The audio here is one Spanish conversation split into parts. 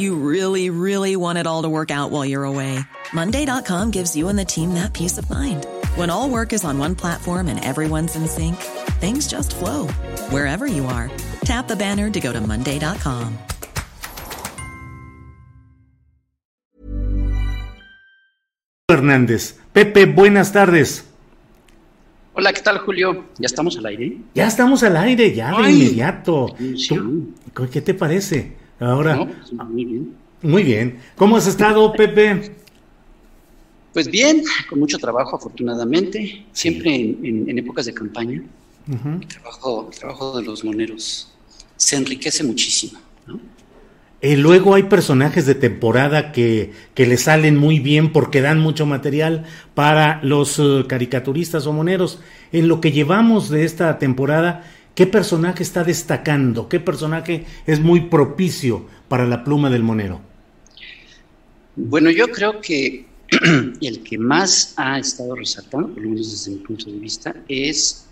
You really, really want it all to work out while you're away. Monday.com gives you and the team that peace of mind. When all work is on one platform and everyone's in sync, things just flow wherever you are. Tap the banner to go to Monday.com. Hernández. Pepe, buenas tardes. Hola, ¿qué tal, Julio? ¿Ya estamos al aire? Ya estamos al aire, ya de Ay, inmediato. ¿Tú- ¿Qué te parece? Ahora, No, muy bien. muy bien. ¿Cómo has estado, Pepe? Pues bien, con mucho trabajo, afortunadamente. Siempre en, en- en épocas de campaña, el, trabajo, el trabajo de los moneros se enriquece muchísimo. ¿no? Eh, luego hay personajes de temporada que, que le salen muy bien porque dan mucho material para los eh, caricaturistas o moneros. En lo que llevamos de esta temporada, ¿qué personaje está destacando? ¿Qué personaje es muy propicio para la pluma del monero? Bueno, yo creo que el que más ha estado resaltando, por lo menos desde mi punto de vista, es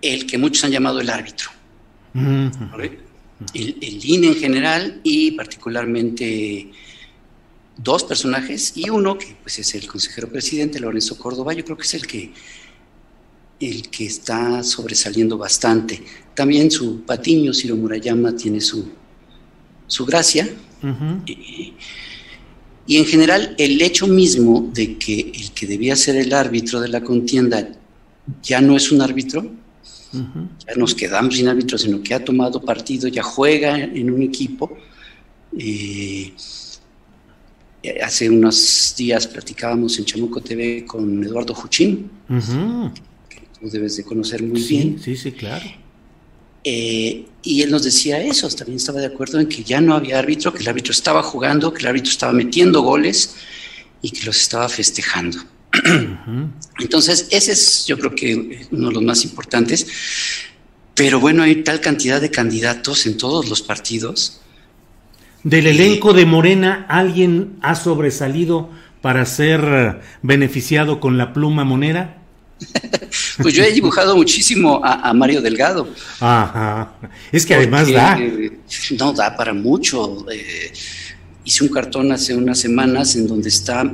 el que muchos han llamado el árbitro. El, el INE en general y particularmente dos personajes y uno que pues es el consejero presidente Lorenzo Córdoba, yo creo que es el que el que está sobresaliendo bastante. También su patiño Ciro Murayama tiene su, su gracia ujú. y, y en general el hecho mismo de que el que debía ser el árbitro de la contienda ya no es un árbitro, ya nos quedamos sin árbitro, sino que ha tomado partido, ya juega en un equipo. Eh, hace unos días platicábamos en Chamuco TV con Eduardo Juchín. Tú debes de conocer muy Sí, bien. sí, sí, claro. Eh, y él nos decía eso, también estaba de acuerdo en que ya no había árbitro, que el árbitro estaba jugando, que el árbitro estaba metiendo goles y que los estaba festejando. Entonces, ese es yo creo que uno de los más importantes. Pero bueno, hay tal cantidad de candidatos en todos los partidos. Del elenco de Morena, ¿alguien ha sobresalido para ser beneficiado con la pluma monera? Pues yo he dibujado muchísimo a, a Mario Delgado. Ajá. Es que además da. No, da para mucho. Eh, hice un cartón hace unas semanas en donde está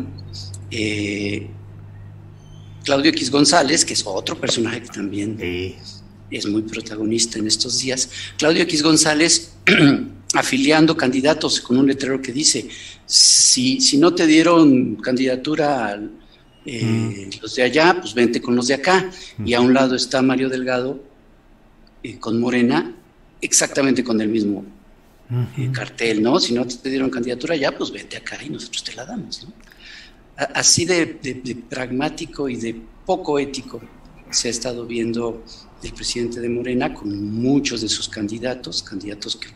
eh, Claudio X González, que es otro personaje que también Sí. es muy protagonista en estos días. Claudio X González afiliando candidatos con un letrero que dice, si, si no te dieron candidatura al, eh, los de allá, pues vente con los de acá. Y a un lado está Mario Delgado eh, con Morena, exactamente con el mismo eh, cartel, ¿no? Si no te dieron candidatura allá, pues vente acá y nosotros te la damos, ¿no? A- Así de, de- de pragmático y de poco ético se ha estado viendo el presidente de Morena con muchos de sus candidatos, candidatos que,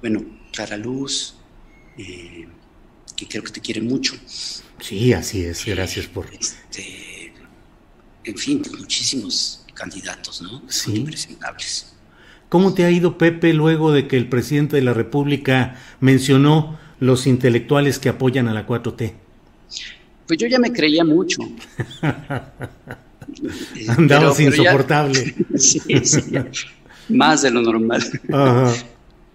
bueno, Clara Luz, eh, que creo que te quiere mucho, Sí, así es. Gracias por. este, en fin, pues muchísimos candidatos, ¿no? Sí. impresentables. ¿Cómo te ha ido, Pepe, luego de que el presidente de la República mencionó los intelectuales que apoyan a la 4T? Pues yo ya me creía mucho. Eh, Andabas ya- insoportable. sí, sí, ya. más de lo normal. Ajá.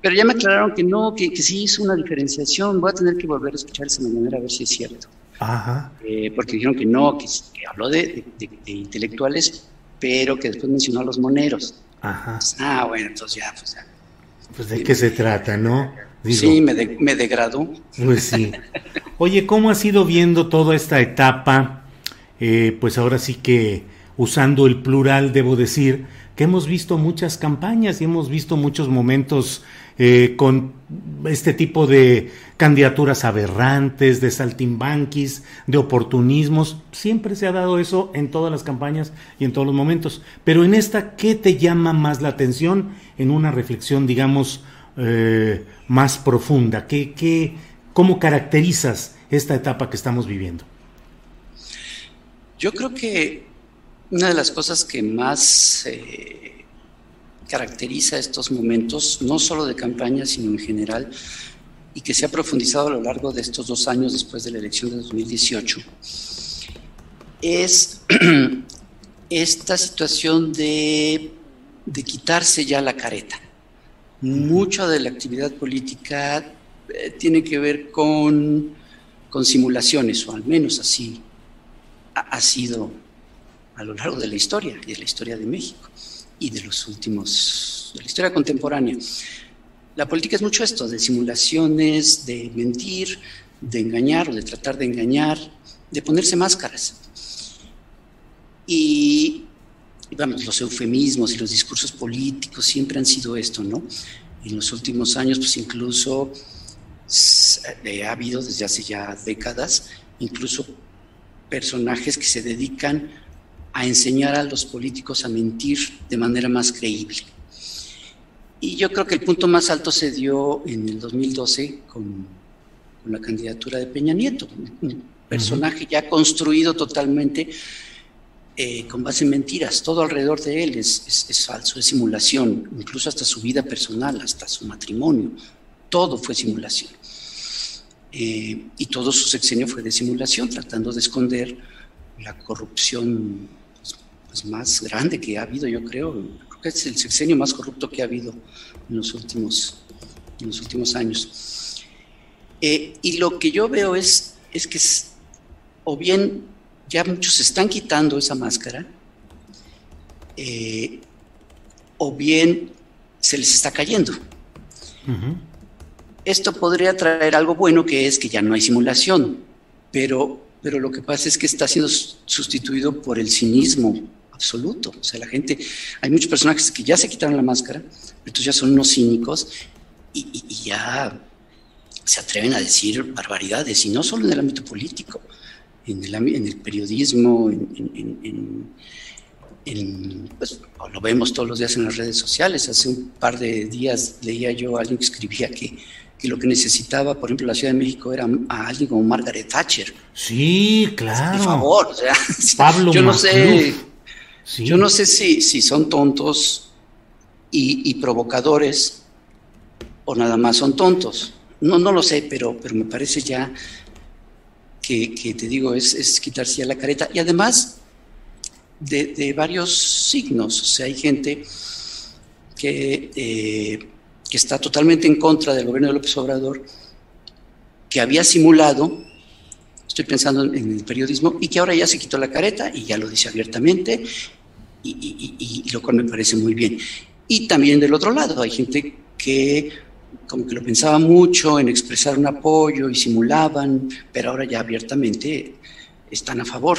Pero ya me aclararon que no, que, que sí hizo una diferenciación. Voy a tener que volver a escuchar esa mañana a ver si es cierto. Ajá. Eh, porque dijeron que no, que, que habló de, de- de- de intelectuales, pero que después mencionó a los moneros. Ajá. Ah, bueno, entonces ya, pues ya. Pues de qué se trata, ¿no? Digo, Sí, me, de- me degradó. Pues sí. Oye, ¿cómo has ido viendo toda esta etapa eh, pues ahora sí que usando el plural debo decir que hemos visto muchas campañas y hemos visto muchos momentos eh, con este tipo de candidaturas aberrantes, de saltimbanquis, de oportunismos. Siempre se ha dado eso en todas las campañas y en todos los momentos. Pero en esta, ¿qué te llama más la atención en una reflexión, digamos, eh, más profunda? ¿Qué, qué, ¿Cómo caracterizas esta etapa que estamos viviendo? Yo creo que una de las cosas que más eh, caracteriza estos momentos, no solo de campaña, sino en general, y que se ha profundizado a lo largo de estos dos años después de la elección de 2018, es esta situación de, quitarse ya la careta. Mucha de la actividad política eh, tiene que ver con simulaciones, o al menos así ha, sido a lo largo de la historia y de la historia de México y de los últimos, de la historia contemporánea. La política es mucho esto, de simulaciones, de mentir, de engañar o de tratar de engañar, de ponerse máscaras. Y, vamos, los eufemismos y los discursos políticos siempre han sido esto, ¿no? En los últimos años, pues incluso eh, ha habido desde hace ya décadas, incluso personajes que se dedican a enseñar a los políticos a mentir de manera más creíble. Y yo creo que el punto más alto se dio en el 2012 con, la candidatura de Peña Nieto, un personaje ya construido totalmente eh, con base en mentiras. Todo alrededor de él es, es, falso, es simulación, incluso hasta su vida personal, hasta su matrimonio, todo fue simulación. Eh, y todo su sexenio fue de simulación, tratando de esconder la corrupción pues, más grande que ha habido, yo creo. Creo que es el sexenio más corrupto que ha habido en los últimos, en los últimos años. Eh, y lo que yo veo es, es que o bien ya muchos están quitando esa máscara, eh, o bien se les está cayendo. Esto podría traer algo bueno que es que ya no hay simulación, pero, pero lo que pasa es que está siendo sustituido por el cinismo absoluto. O sea, la gente, hay muchos personajes que ya se quitaron la máscara, entonces ya son unos cínicos y, ya se atreven a decir barbaridades, y no solo en el ámbito político, en el, en el periodismo, en, pues, lo vemos todos los días en las redes sociales. Hace un par de días leía yo a alguien que escribía que que lo que necesitaba, por ejemplo, la Ciudad de México era a alguien como Margaret Thatcher. Sí, claro. Por favor, o sea, Pablo yo no sé, yo no sé si, si son tontos y, provocadores o nada más son tontos. No, no lo sé, pero, pero me parece ya que, te digo, es, es, quitarse ya la careta. Y además de, de varios signos, o sea, hay gente que eh, que está totalmente en contra del gobierno de López Obrador, que había simulado, estoy pensando en el periodismo, y que ahora ya se quitó la careta y ya lo dice abiertamente, y, lo cual me parece muy bien. Y también del otro lado, hay gente que como que lo pensaba mucho en expresar un apoyo y simulaban, pero ahora ya abiertamente están a favor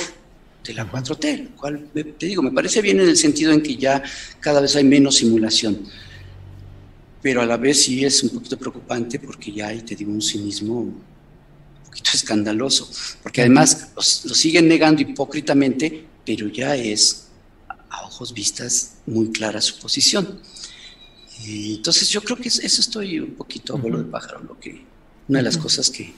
de la 4T, lo cual te digo, me parece bien en el sentido en que ya cada vez hay menos simulación pero a la vez sí es un poquito preocupante porque ya hay, te digo, un cinismo poquito escandaloso, porque además lo siguen negando hipócritamente, pero ya es a ojos vistas muy clara su posición. entonces yo creo que eso estoy un poquito a vuelo de pájaro, lo que, una de las cosas que,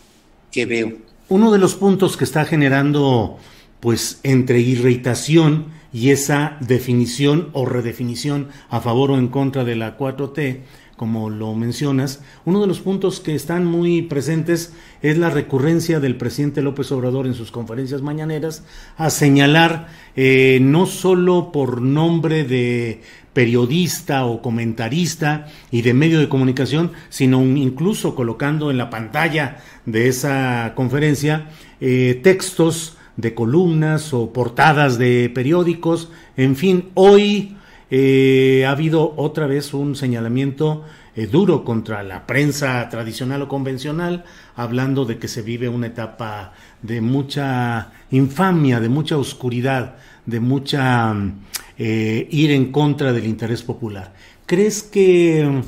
que veo. Uno de los puntos que está generando, pues, entre irritación y esa definición o redefinición a favor o en contra de la 4T, como lo mencionas, uno de los puntos que están muy presentes es la recurrencia del presidente López Obrador en sus conferencias mañaneras a señalar eh, no solo por nombre de periodista o comentarista y de medio de comunicación, sino incluso colocando en la pantalla de esa conferencia eh, textos de columnas o portadas de periódicos, en fin, hoy eh, ha habido otra vez un señalamiento eh, duro contra la prensa tradicional o convencional, hablando de que se vive una etapa de mucha infamia, de mucha oscuridad, de mucha eh, ir en contra del interés popular. ¿Crees que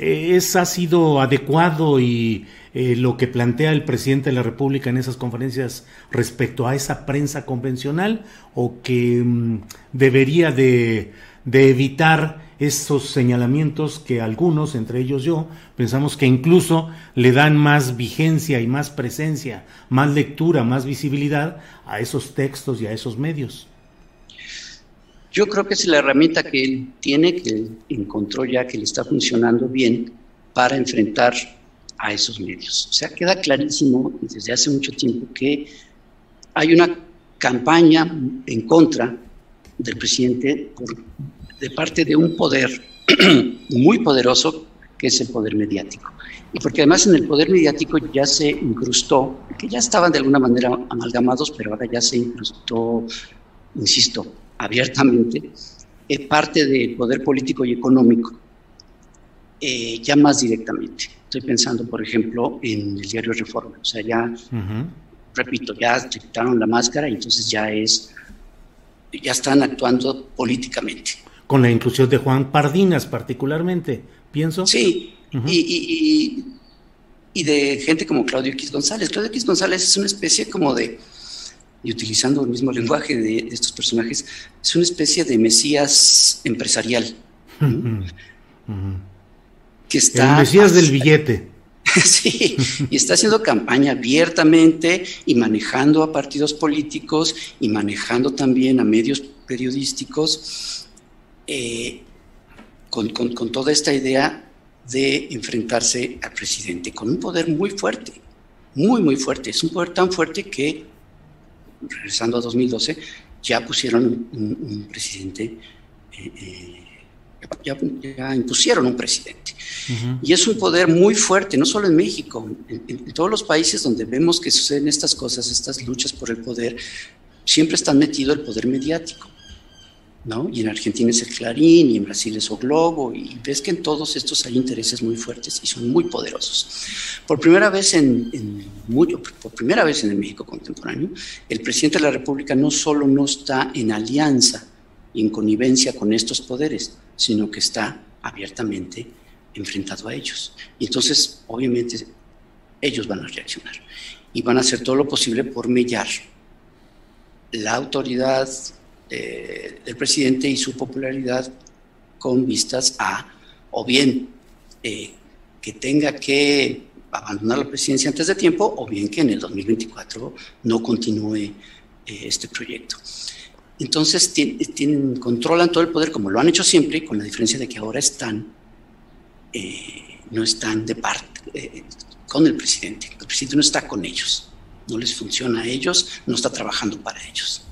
es, ha sido adecuado y eh, lo que plantea el presidente de la República en esas conferencias respecto a esa prensa convencional o que mm, debería de, evitar esos señalamientos que algunos, entre ellos yo, pensamos que incluso le dan más vigencia y más presencia, más lectura, más visibilidad a esos textos y a esos medios. Yo creo que es la herramienta que él tiene, que encontró ya que le está funcionando bien para enfrentar a esos medios. O sea, queda clarísimo desde hace mucho tiempo que hay una campaña en contra del presidente por de parte de un poder muy poderoso que es el poder mediático. Y porque además en el poder mediático ya se incrustó, que ya estaban de alguna manera amalgamados, pero ahora ya se incrustó, insisto, abiertamente, es parte del poder político y económico, eh, ya más directamente. Estoy pensando, por ejemplo, en el diario Reforma. O sea, ya, repito, ya quitaron la máscara y entonces ya es, ya están actuando políticamente con la inclusión de Juan Pardinas particularmente, pienso. Sí, y, y, de gente como Claudio X González. Claudio X González es una especie como de, y utilizando el mismo lenguaje de, estos personajes, es una especie de mesías empresarial. Que está... El mesías del billete. Sí, y está haciendo campaña abiertamente y manejando a partidos políticos y manejando también a medios periodísticos eh, con, toda esta idea de enfrentarse al presidente, con un poder muy fuerte, muy, muy fuerte. Es un poder tan fuerte que, regresando a 2012, ya pusieron un, presidente, eh, eh, ya, impusieron un presidente. Y es un poder muy fuerte, no solo en México, en, todos los países donde vemos que suceden estas cosas, estas luchas por el poder, siempre está metido el poder mediático. Y en Argentina es el Clarín, y en Brasil es o Globo, y ves que en todos estos hay intereses muy fuertes y son muy poderosos. Por primera vez en, por primera vez en el México contemporáneo, el presidente de la República no solo no está en alianza y en connivencia con estos poderes, sino que está abiertamente enfrentado a ellos. Y entonces, obviamente, ellos van a reaccionar y van a hacer todo lo posible por mellar la autoridad eh, del presidente y su popularidad con vistas a, o bien, eh, que tenga que abandonar la presidencia antes de tiempo, o bien que en el 2024 no continúe eh, este proyecto. Entonces tienen, controlan todo el poder como lo han hecho siempre, con la diferencia de que ahora están, no están de parte con el presidente. El presidente no está con ellos, no les funciona a ellos, no está trabajando para ellos.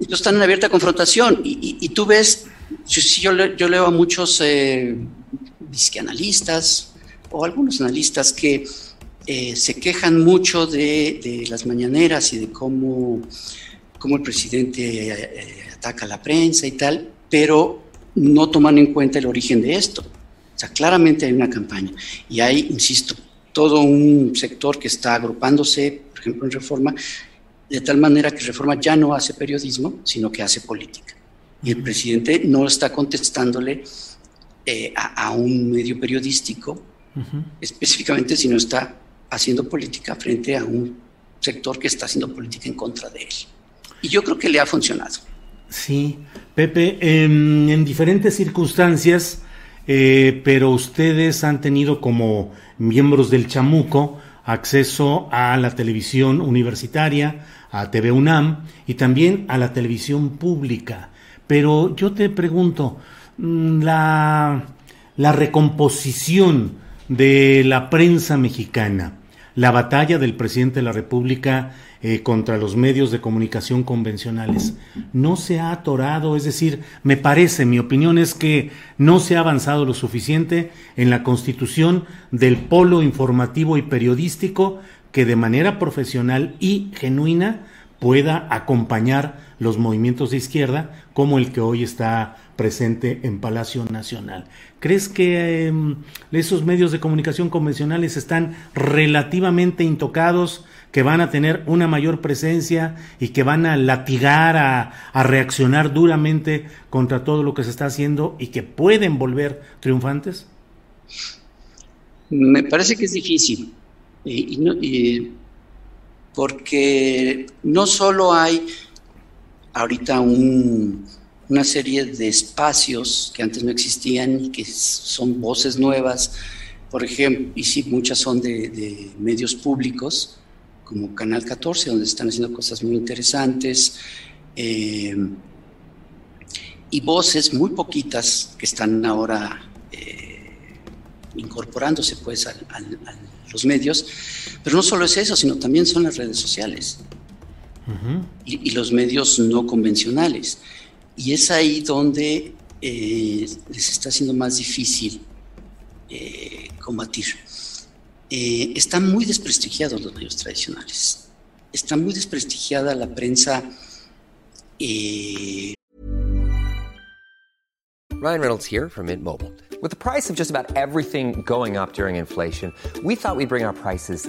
Ellos están en abierta confrontación y, tú ves, yo, leo a muchos eh, analistas o algunos analistas que eh, se quejan mucho de, las mañaneras y de cómo, cómo el presidente eh, ataca a la prensa y tal, pero no toman en cuenta el origen de esto. O sea, claramente hay una campaña y hay, insisto, todo un sector que está agrupándose, por ejemplo, en Reforma, de tal manera que Reforma ya no hace periodismo, sino que hace política. Y el presidente no está contestándole eh, a, un medio periodístico específicamente, sino está haciendo política frente a un sector que está haciendo política en contra de él. Y yo creo que le ha funcionado. Sí, Pepe, em, en diferentes circunstancias, eh, pero ustedes han tenido como miembros del Chamuco acceso a la televisión universitaria, a TV UNAM y también a la televisión pública. Pero yo te pregunto, mm, la, la recomposición de la prensa mexicana, la batalla del presidente de la República eh, contra los medios de comunicación convencionales. No se ha atorado, es decir, me parece, mi opinión es que no se ha avanzado lo suficiente en la constitución del polo informativo y periodístico que de manera profesional y genuina pueda acompañar los movimientos de izquierda como el que hoy está presente en Palacio Nacional. ¿Crees que em, esos medios de comunicación convencionales están relativamente intocados, que van a tener una mayor presencia y que van a latigar, a, reaccionar duramente contra todo lo que se está haciendo y que pueden volver triunfantes? Me parece que es difícil. Porque no solo hay ahorita una serie de espacios que antes no existían y que son voces nuevas, por ejemplo, y sí, muchas son de, medios públicos, como Canal 14, donde están haciendo cosas muy interesantes, eh, y voces muy poquitas que están ahora eh, incorporándose pues a los medios, pero no solo es eso, sino también son las redes sociales y, los medios no convencionales. Y es ahí donde eh, les está siendo más difícil combatir. Eh, están muy desprestigiados los medios tradicionales. Está muy desprestigiada la prensa. Ryan Reynolds here from Mint Mobile. With the price of just about everything going up during inflation, we thought we'd bring our prices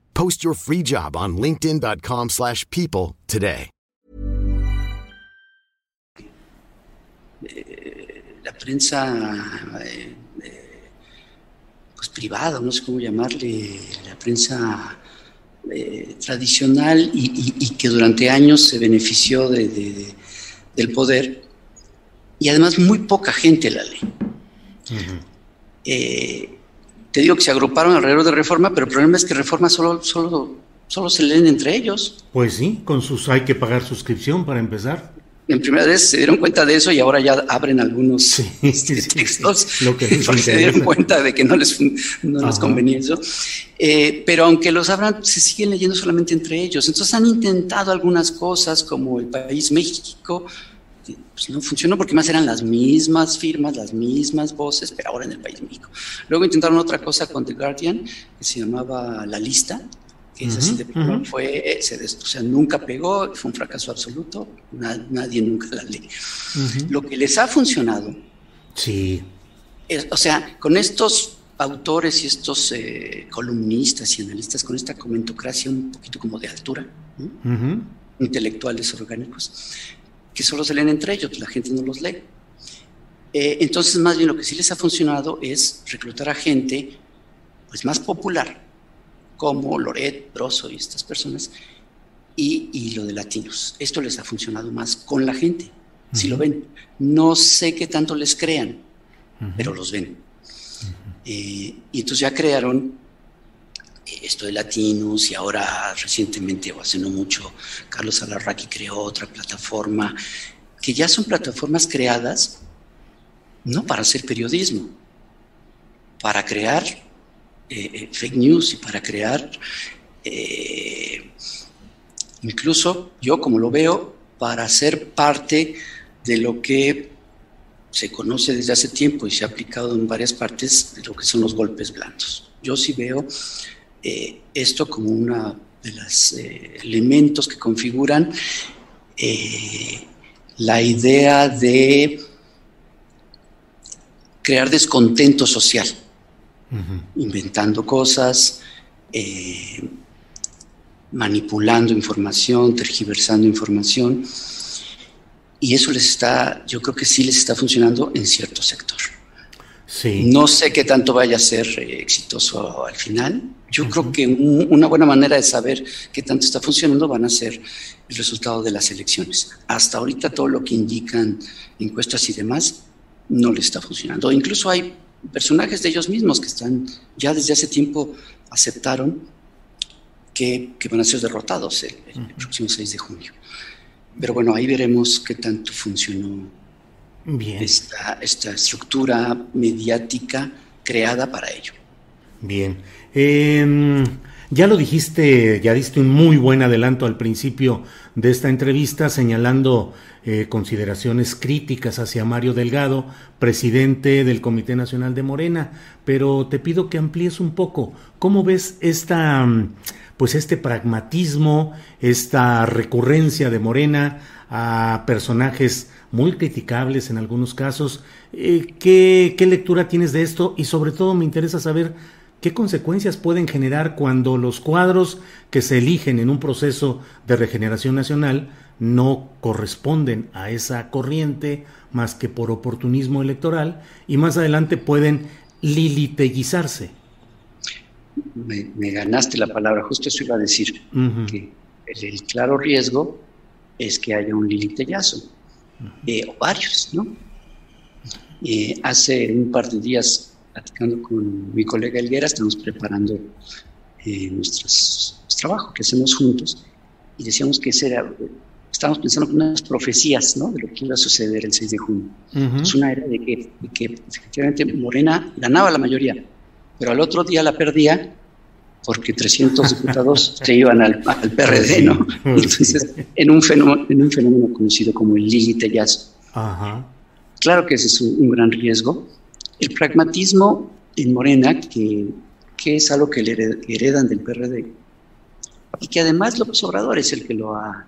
Post your free job on linkedin.com/people today. Eh, la prensa eh, eh, pues privada, no sé cómo llamarle, la prensa tradicional y, que durante años se benefició de, del poder y además muy poca gente la lee. Te digo que se agruparon alrededor de Reforma, pero el problema es que Reforma solo, solo, solo se leen entre ellos. Pues sí, con sus hay que pagar suscripción para empezar en primera vez se dieron cuenta de eso y ahora ya abren algunos este, textos Lo que se dieron cuenta de que no les, no les convenía eso. Eh, pero aunque los abran, se siguen leyendo solamente entre ellos. Entonces han intentado algunas cosas como el país México, pues no funcionó porque más eran las mismas firmas, las mismas voces, pero ahora en el país México. Luego intentaron otra cosa con The Guardian, que se llamaba La Lista, fue, eh, se, o sea, nunca pegó, fue un fracaso absoluto, nadie nunca la lee. Lo que les ha funcionado, sí. o sea, con estos autores y estos eh, columnistas y analistas, con esta comentocracia un poquito como de altura, intelectuales orgánicos, que solo se leen entre ellos, la gente no los lee. Eh, entonces, más bien lo que sí les ha funcionado es reclutar a gente pues, más popular, como Loret, Broso y estas personas, y, lo de latinos. Esto les ha funcionado más con la gente, si lo ven. No sé qué tanto les crean, pero los ven. Eh, y entonces ya crearon esto de latinos y ahora recientemente, o hace no mucho, Carlos Alarraqui creó otra plataforma, que ya son plataformas creadas no para hacer periodismo, para crear eh, eh, fake news y para crear, eh, incluso yo como lo veo, para ser parte de lo que se conoce desde hace tiempo y se ha aplicado en varias partes de lo que son los golpes blandos. Yo sí veo esto como uno de los elementos que configuran la idea de crear descontento social inventando cosas, eh, manipulando información, tergiversando información. Y eso les está, yo creo que sí les está funcionando en cierto sector. No sé qué tanto vaya a ser eh, exitoso al final. Yo creo que una buena manera de saber qué tanto está funcionando van a ser el resultado de las elecciones. Hasta ahorita todo lo que indican encuestas y demás no le está funcionando. Incluso hay personajes de ellos mismos que están ya desde hace tiempo aceptaron que, van a ser derrotados el, próximo 6 de junio. Pero bueno, ahí veremos qué tanto funcionó Bien. Esta, esta estructura mediática creada para ello. Bien. Em, ya lo dijiste, ya diste un muy buen adelanto al principio de esta entrevista, señalando eh, consideraciones críticas hacia Mario Delgado, presidente del Comité Nacional de Morena, pero te pido que amplíes un poco. ¿Cómo ves esta, pues este pragmatismo, esta recurrencia de Morena a personajes muy criticables en algunos casos? Eh, ¿qué, ¿Qué lectura tienes de esto? Y sobre todo me interesa saber ¿Qué consecuencias pueden generar cuando los cuadros que se eligen en un proceso de regeneración nacional no corresponden a esa corriente más que por oportunismo electoral y más adelante pueden liliteguizarse? Me, ganaste la palabra, justo eso iba a decir, que el, claro riesgo es que haya un lilitellazo, eh, o varios, ¿no? Eh, hace un par de días platicando con mi colega Elguera, estamos preparando eh, nuestro trabajo que hacemos juntos y decíamos que ese era, estábamos pensando en unas profecías ¿no? de lo que iba a suceder el 6 de junio. Es una era de que, efectivamente Morena ganaba la mayoría, pero al otro día la perdía porque 300 diputados se iban al, PRD, ¿no? Entonces, en un, fenómeno, en un fenómeno conocido como el límite Ajá. Claro que ese es un gran riesgo, el pragmatismo en Morena, que, es algo que le heredan del PRD, y que además López Obrador es el que lo ha,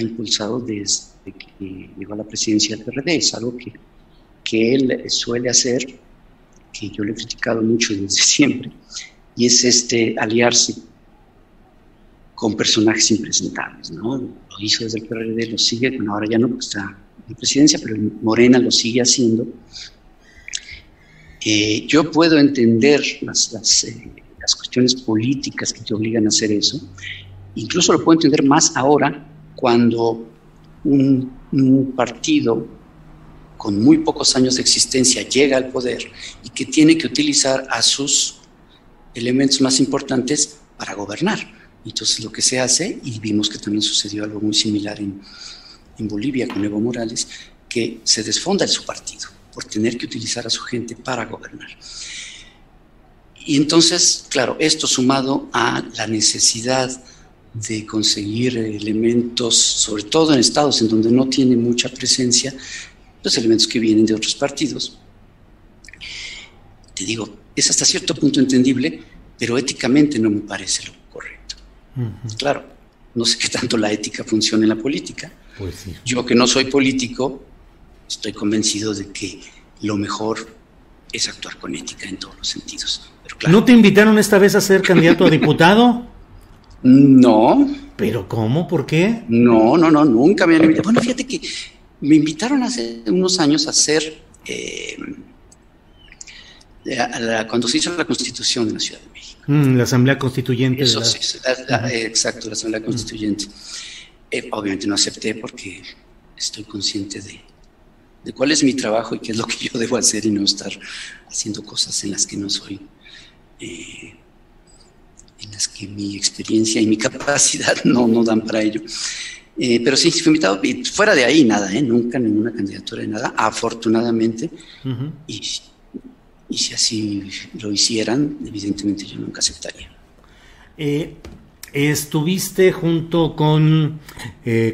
impulsado desde que llegó a la presidencia del PRD, es algo que, que él suele hacer, que yo le he criticado mucho desde siempre, y es este aliarse con personajes impresentables, ¿no? Lo hizo desde el PRD, lo sigue, bueno, ahora ya no, está en presidencia, pero Morena lo sigue haciendo, eh, yo puedo entender las, eh, las, cuestiones políticas que te obligan a hacer eso. Incluso lo puedo entender más ahora cuando un, partido con muy pocos años de existencia llega al poder y que tiene que utilizar a sus elementos más importantes para gobernar. Entonces lo que se hace, y vimos que también sucedió algo muy similar en, en Bolivia con Evo Morales, que se desfonda en su partido por tener que utilizar a su gente para gobernar. Y entonces, claro, esto sumado a la necesidad de conseguir elementos, sobre todo en estados en donde no tiene mucha presencia, los elementos que vienen de otros partidos. Te digo, es hasta cierto punto entendible, pero éticamente no me parece lo correcto. Claro, no sé qué tanto la ética funciona en la política. Pues Yo que no soy político, estoy convencido de que lo mejor es actuar con ética en todos los sentidos. ¿No te invitaron esta vez a ser candidato a diputado? No. ¿Pero cómo? ¿Por qué? No, no, no, nunca me han invitado. Bueno, fíjate que me invitaron hace unos años a ser, eh, cuando se hizo la constitución de la Ciudad de México. Mm, la Asamblea Constituyente. Eso sí, exacto, la Asamblea Constituyente. Eh, obviamente no acepté porque estoy consciente de, de cuál es mi trabajo y qué es lo que yo debo hacer y no estar haciendo cosas en las que no soy, eh, en las que mi experiencia y mi capacidad no, no dan para ello. Eh, pero sí, fui invitado, y fuera de ahí nada, ¿eh? nunca ninguna candidatura de nada, afortunadamente. y, y, si así lo hicieran, evidentemente yo nunca aceptaría. estuviste junto con,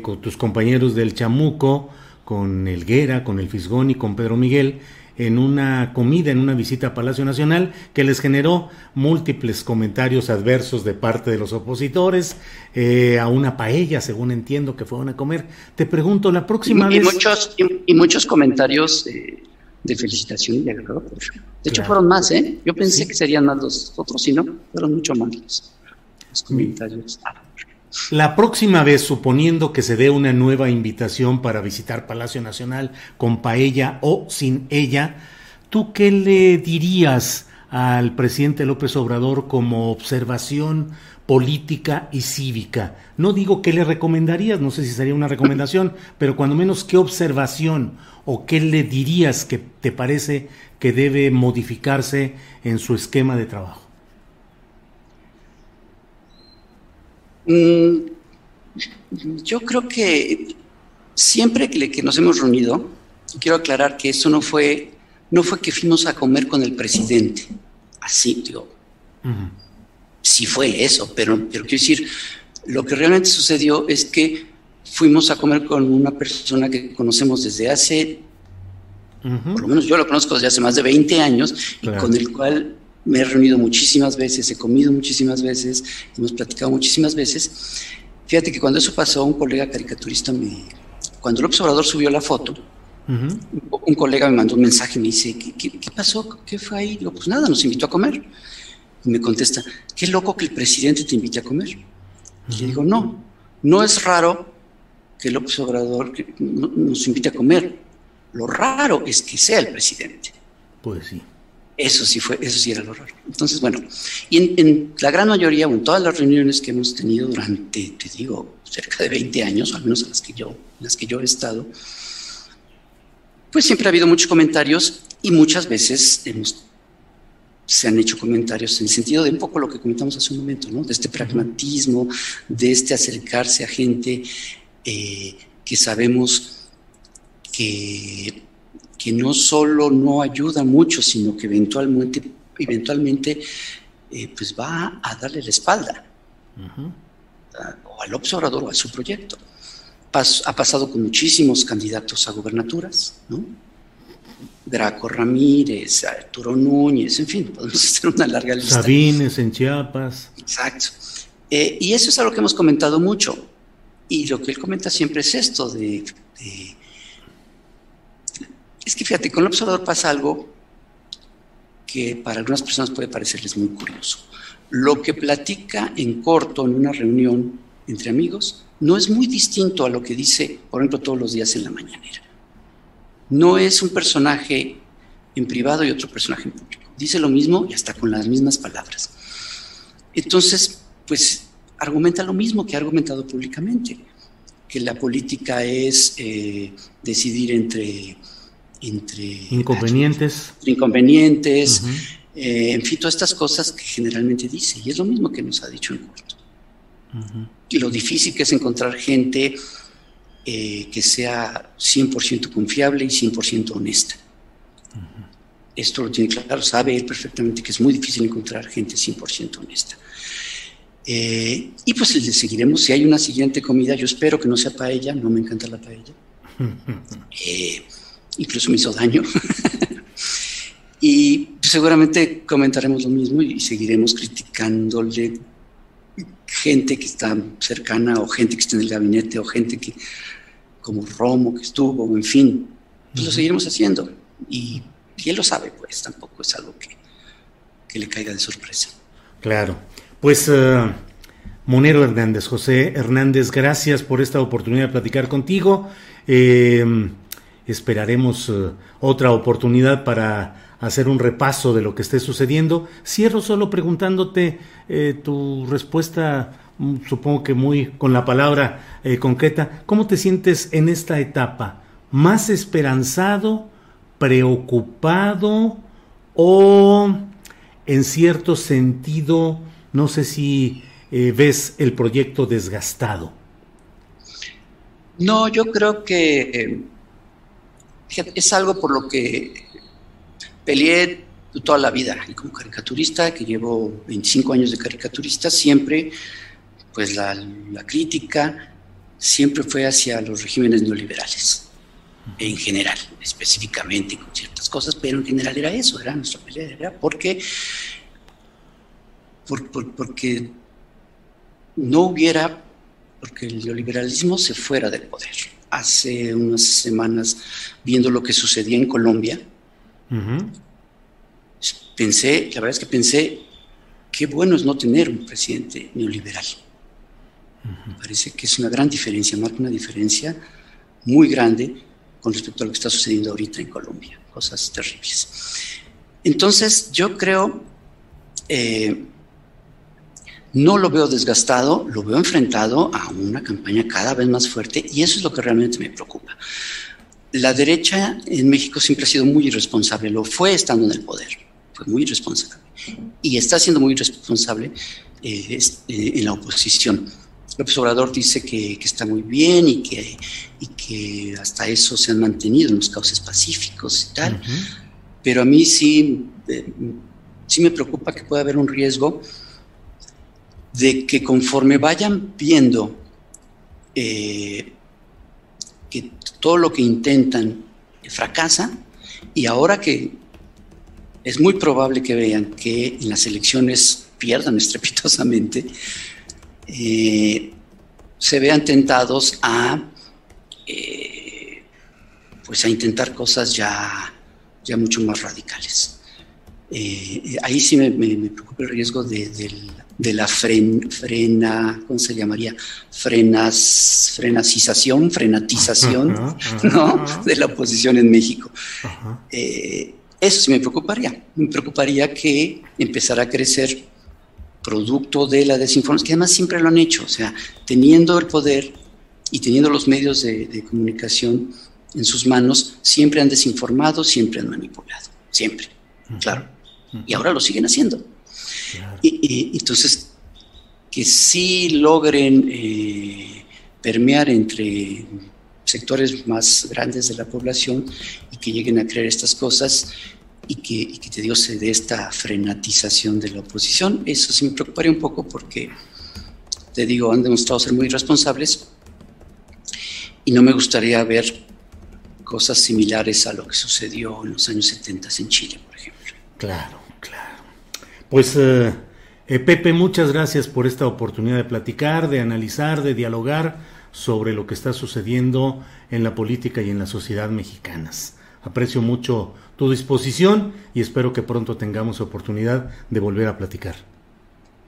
con tus compañeros del Chamuco, con Elguera, con el Fisgón y con Pedro Miguel en una comida, en una visita a Palacio Nacional, que les generó múltiples comentarios adversos de parte de los opositores, eh, a una paella, según entiendo que fueron a comer. Te pregunto, la próxima y, vez... Muchos, y, muchos comentarios eh, de felicitación y de De hecho, fueron más, ¿eh? Yo pensé que serían más los otros, y no, fueron mucho más los, comentarios. La próxima vez, suponiendo que se dé una nueva invitación para visitar Palacio Nacional con paella o sin ella, ¿tú qué le dirías al presidente López Obrador como observación política y cívica? No digo qué le recomendarías, no sé si sería una recomendación, pero cuando menos qué observación o qué le dirías que te parece que debe modificarse en su esquema de trabajo. Mm, yo creo que siempre que, nos hemos reunido, quiero aclarar que eso no fue, no fue que fuimos a comer con el presidente, así, digo. Sí fue eso, pero, pero quiero decir, lo que realmente sucedió es que fuimos a comer con una persona que conocemos desde hace, por lo menos yo lo conozco desde hace más de 20 años, y con el cual me he reunido muchísimas veces, he comido muchísimas veces, hemos platicado muchísimas veces. Fíjate que cuando eso pasó, un colega caricaturista me... Cuando el observador subió la foto, un colega me mandó un mensaje y me dice, ¿qué, pasó? ¿Qué fue ahí? Digo, pues nada, nos invitó a comer. Y me contesta, qué loco que el presidente te invite a comer. Y le digo, no, no es raro que el observador nos invite a comer. Lo raro es que sea el presidente. Pues sí. Eso sí fue, eso sí era lo raro. Entonces, bueno, y en, la gran mayoría, o en todas las reuniones que hemos tenido durante, te digo, cerca de 20 años, al menos en las que yo, en las que yo he estado, pues siempre ha habido muchos comentarios y muchas veces hemos, se han hecho comentarios en el sentido de un poco lo que comentamos hace un momento, ¿no? De este pragmatismo, de este acercarse a gente eh, que sabemos que que no solo no ayuda mucho, sino que eventualmente, eventualmente eh, pues va a darle la espalda o al observador o a su proyecto. ha pasado con muchísimos candidatos a gobernaturas, ¿no? Graco Ramírez, Arturo Núñez, en fin, podemos hacer una larga lista. Sabines en Chiapas. Exacto. Eh, y eso es algo que hemos comentado mucho. Y lo que él comenta siempre es esto de es que fíjate, con el observador pasa algo que para algunas personas puede parecerles muy curioso. Lo que platica en corto en una reunión entre amigos no es muy distinto a lo que dice, por ejemplo, todos los días en la mañanera. No es un personaje en privado y otro personaje en público. Dice lo mismo y hasta con las mismas palabras. Entonces, pues argumenta lo mismo que ha argumentado públicamente, que la política es eh, decidir entre entre inconvenientes, inconvenientes, eh, en fin, todas estas cosas que generalmente dice. Y es lo mismo que nos ha dicho en corto. Y lo difícil que es encontrar gente eh, que sea 100% confiable y 100% honesta. Esto lo tiene claro, sabe él perfectamente que es muy difícil encontrar gente 100% honesta. Eh, y pues le seguiremos. Si hay una siguiente comida, yo espero que no sea paella, no me encanta la paella. eh, incluso me hizo daño. y seguramente comentaremos lo mismo y seguiremos criticándole gente que está cercana o gente que está en el gabinete o gente que como Romo que estuvo, en fin, pues lo seguiremos haciendo. Y, él lo sabe, pues tampoco es algo que, que le caiga de sorpresa. Claro, pues uh, Monero Hernández, José Hernández, gracias por esta oportunidad de platicar contigo. Eh, esperaremos eh, otra oportunidad para hacer un repaso de lo que esté sucediendo. Cierro solo preguntándote eh, tu respuesta, mm, supongo que muy con la palabra eh, concreta. ¿Cómo te sientes en esta etapa? ¿Más esperanzado, preocupado o en cierto sentido, no sé si ves el proyecto desgastado? No, yo creo que es algo por lo que peleé toda la vida como caricaturista, que llevo 25 años de caricaturista, siempre, pues la, crítica siempre fue hacia los regímenes neoliberales, en general, específicamente con ciertas cosas, pero en general era eso, era nuestra pelea, era porque, porque no hubiera, porque el neoliberalismo se fuera del poder hace unas semanas viendo lo que sucedía en Colombia. Pensé, la verdad es que pensé, qué bueno es no tener un presidente neoliberal. parece que es una gran diferencia, marca una diferencia muy grande con respecto a lo que está sucediendo ahorita en Colombia. cosas terribles. Entonces, yo creo, eh, no lo veo desgastado, lo veo enfrentado a una campaña cada vez más fuerte y eso es lo que realmente me preocupa. La derecha en México siempre ha sido muy irresponsable, lo fue estando en el poder, fue muy irresponsable y está siendo muy irresponsable eh, eh, en la oposición. López Obrador dice que, está muy bien y que, y que hasta eso se han mantenido en los cauces pacíficos y tal, pero a mí sí, eh, sí me preocupa que pueda haber un riesgo de que conforme vayan viendo todo lo que intentan fracasa y ahora que es muy probable que vean que en las elecciones pierdan estrepitosamente, eh, se vean tentados a, eh, pues a intentar cosas ya, ya mucho más radicales. Eh, ahí sí me, preocupa el riesgo de, la frena, ¿cómo se llamaría? Frenas, frenasización, frenatización, De la oposición en México. eso sí me preocuparía. Me preocuparía que empezara a crecer producto de la desinformación, que además siempre lo han hecho, o sea, teniendo el poder y teniendo los medios de, comunicación en sus manos, siempre han desinformado, siempre han manipulado, siempre, claro. Y ahora lo siguen haciendo. Y, entonces, que sí logren eh, permear entre sectores más grandes de la población y que lleguen a creer estas cosas, y que, te dio se dé esta frenatización de la oposición. Eso sí me preocuparía un poco porque, te digo, han demostrado ser muy responsables y no me gustaría ver cosas similares a lo que sucedió en los años 70 en Chile, por ejemplo. Claro. Pues, eh, eh, Pepe, muchas gracias por esta oportunidad de platicar, de analizar, de dialogar sobre lo que está sucediendo en la política y en la sociedad mexicanas. Aprecio mucho tu disposición y espero que pronto tengamos oportunidad de volver a platicar.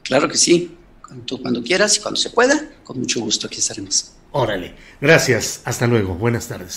Claro que sí, cuando, cuando quieras y cuando se pueda, con mucho gusto aquí estaremos. Órale, gracias, hasta luego, buenas tardes.